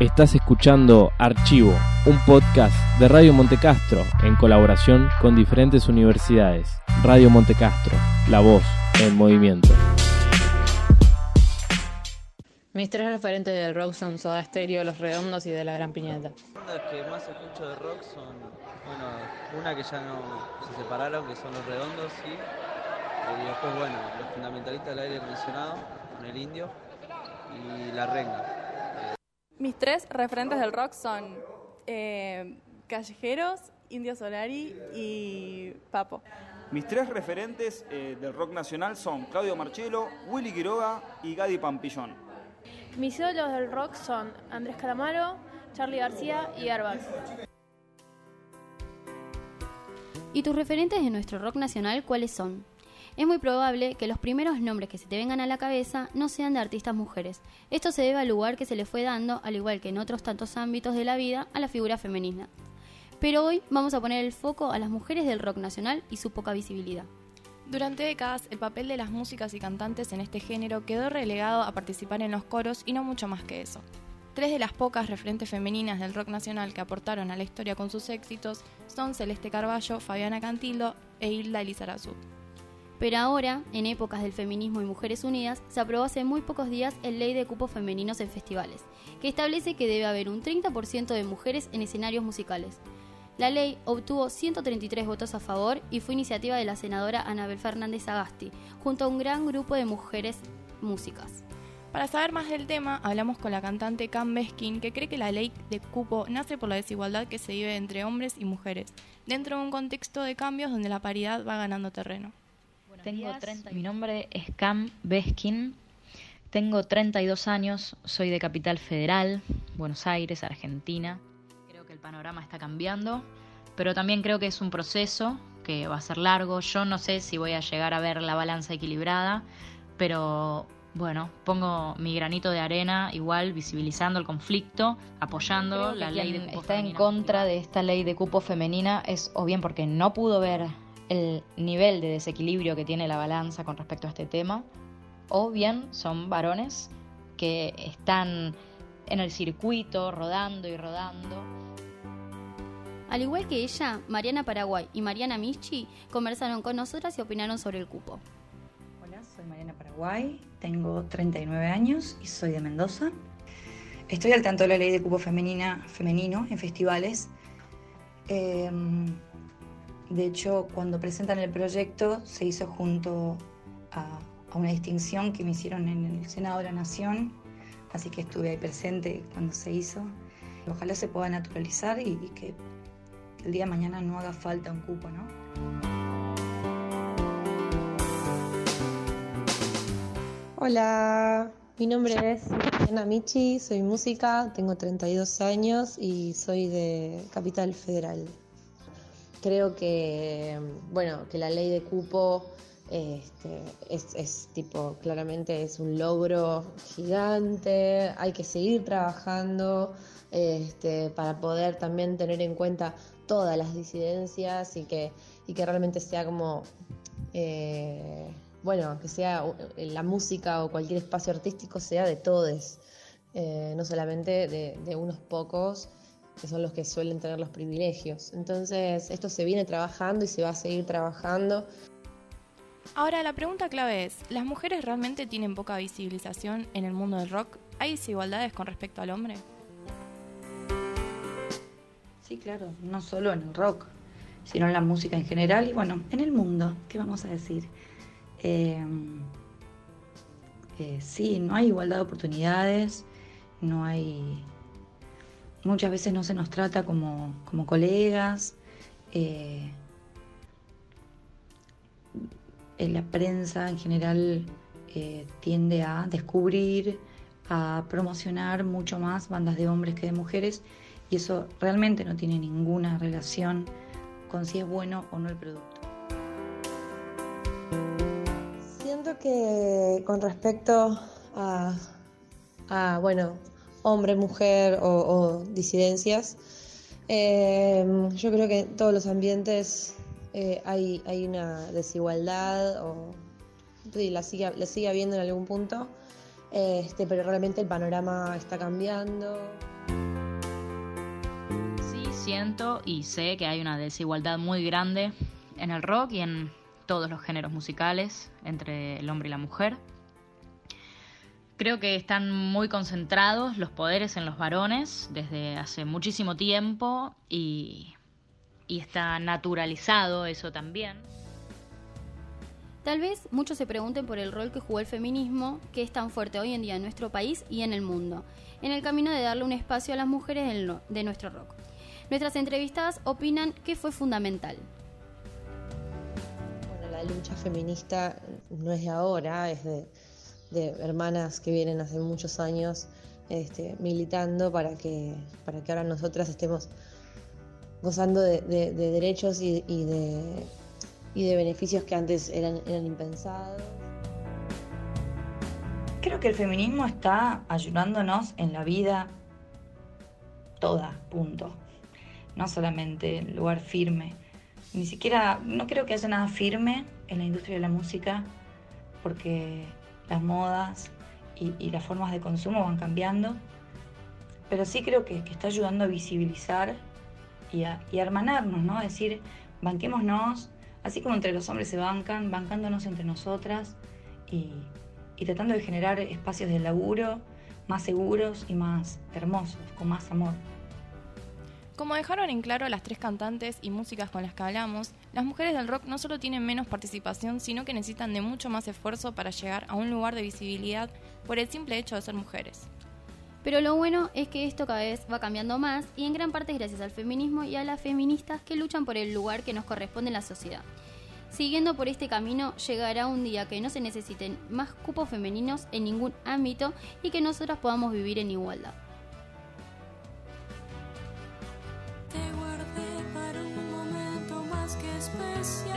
Estás escuchando Archivo, un podcast de Radio Montecastro en colaboración con diferentes universidades. Radio Montecastro, la voz en movimiento. Mis tres referentes del rock son Soda Stereo, Los Redondos y De la Gran Piñata. Las bandas que más escucho de rock son, bueno, una que ya no se separaron, que son Los Redondos, sí. Y después, bueno, los fundamentalistas del aire acondicionado, con el indio, y La Renga. Mis tres referentes del rock son eh, Callejeros, Indio Solari y Papo. Mis tres referentes eh, del rock nacional son Claudio Marchelo, Willy Quiroga y Gadi Pampillón. Mis ídolos del rock son Andrés Calamaro, Charlie García y Airbag. ¿Y tus referentes de nuestro rock nacional cuáles son? Es muy probable que los primeros nombres que se te vengan a la cabeza no sean de artistas mujeres. Esto se debe al lugar que se le fue dando, al igual que en otros tantos ámbitos de la vida, a la figura femenina. Pero hoy vamos a poner el foco a las mujeres del rock nacional y su poca visibilidad. Durante décadas, el papel de las músicas y cantantes en este género quedó relegado a participar en los coros y no mucho más que eso. Tres de las pocas referentes femeninas del rock nacional que aportaron a la historia con sus éxitos son Celeste Carballo, Fabiana Cantildo e Hilda Elizarazu. Pero ahora, en épocas del feminismo y Mujeres Unidas, se aprobó hace muy pocos días el Ley de Cupos Femeninos en Festivales, que establece que debe haber un 30% de mujeres en escenarios musicales. La ley obtuvo 133 votos a favor y fue iniciativa de la senadora Anabel Fernández Agasti, junto a un gran grupo de mujeres músicas. Para saber más del tema, hablamos con la cantante Cam Beskin, que cree que la ley de cupo nace por la desigualdad que se vive entre hombres y mujeres, dentro de un contexto de cambios donde la paridad va ganando terreno. Tengo 30. Mi nombre es Cam Beskin. Tengo 32 años, soy de Capital Federal, Buenos Aires, Argentina. Creo que el panorama está cambiando, pero también creo que es un proceso que va a ser largo. Yo no sé si voy a llegar a ver la balanza equilibrada, pero bueno, pongo mi granito de arena igual visibilizando el conflicto, apoyando la ley de cupo está en contra de esta ley de cupo femenina es o bien porque no pudo ver el nivel de desequilibrio que tiene la balanza con respecto a este tema, o bien son varones que están en el circuito rodando y rodando. Al igual que ella, Mariana Paraguay y Mariana Michi conversaron con nosotras y opinaron sobre el cupo. Hola, soy Mariana Paraguay, tengo 39 años y soy de Mendoza. Estoy al tanto de la ley de cupo femenina, femenino en festivales. Em, de hecho, cuando presentan el proyecto se hizo junto a, una distinción que me hicieron en el Senado de la Nación, así que estuve ahí presente cuando se hizo. Ojalá se pueda naturalizar y, que el día de mañana no haga falta un cupo, ¿no? Hola, mi nombre es Ana Michi, soy música, tengo 32 años y soy de Capital Federal creo que, bueno, que la ley de cupo este, es, tipo, claramente es un logro gigante, hay que seguir trabajando este, para poder también tener en cuenta todas las disidencias y que, y que realmente sea como, eh, bueno, que sea la música o cualquier espacio artístico sea de todos, eh, no solamente de, de unos pocos que son los que suelen tener los privilegios. Entonces, esto se viene trabajando y se va a seguir trabajando. Ahora, la pregunta clave es, ¿las mujeres realmente tienen poca visibilización en el mundo del rock? ¿Hay desigualdades con respecto al hombre? Sí, claro, no solo en el rock, sino en la música en general y bueno, en el mundo, ¿qué vamos a decir? Eh, eh, sí, no hay igualdad de oportunidades, no hay muchas veces no se nos trata como, colegas. Eh, la prensa en general eh, tiende a descubrir, a promocionar mucho más bandas de hombres que de mujeres y eso realmente no tiene ninguna relación con si es bueno o no el producto. Siento que con respecto a, a bueno, hombre, mujer o, disidencias. Em, yo creo que en todos los ambientes eh, hay, hay, una desigualdad o la, sigue, sigue habiendo en algún punto, este, pero realmente el panorama está cambiando. Sí, siento y sé que hay una desigualdad muy grande en el rock y en todos los géneros musicales entre el hombre y la mujer. Creo que están muy concentrados los poderes en los varones desde hace muchísimo tiempo y, y está naturalizado eso también. Tal vez muchos se pregunten por el rol que jugó el feminismo, que es tan fuerte hoy en día en nuestro país y en el mundo, en el camino de darle un espacio a las mujeres de nuestro rock. Nuestras entrevistadas opinan que fue fundamental. Bueno, la lucha feminista no es de ahora, es de, hermanas que vienen hace muchos años este, militando para que, para que ahora nosotras estemos gozando de, derechos y de y de beneficios que antes eran, eran impensados. Creo que el feminismo está ayudándonos en la vida toda, punto. No solamente el lugar firme. Ni siquiera, no creo que haya nada firme en la industria de la música, porque las modas y, las formas de consumo van cambiando. Pero sí creo que, está ayudando a visibilizar y a, y hermanarnos, ¿no? A decir, banquémonos, así como entre los hombres se bancan, bancándonos entre nosotras y, tratando de generar espacios de laburo más seguros y más hermosos, con más amor. Como dejaron en claro las tres cantantes y músicas con las que hablamos, las mujeres del rock no solo tienen menos participación, sino que necesitan de mucho más esfuerzo para llegar a un lugar de visibilidad por el simple hecho de ser mujeres. Pero lo bueno es que esto cada vez va cambiando más y en gran parte es gracias al feminismo y a las feministas que luchan por el lugar que nos corresponde en la sociedad. Siguiendo por este camino, llegará un día que no se necesiten más cupos femeninos en ningún ámbito y que nosotras podamos vivir en igualdad. Especial.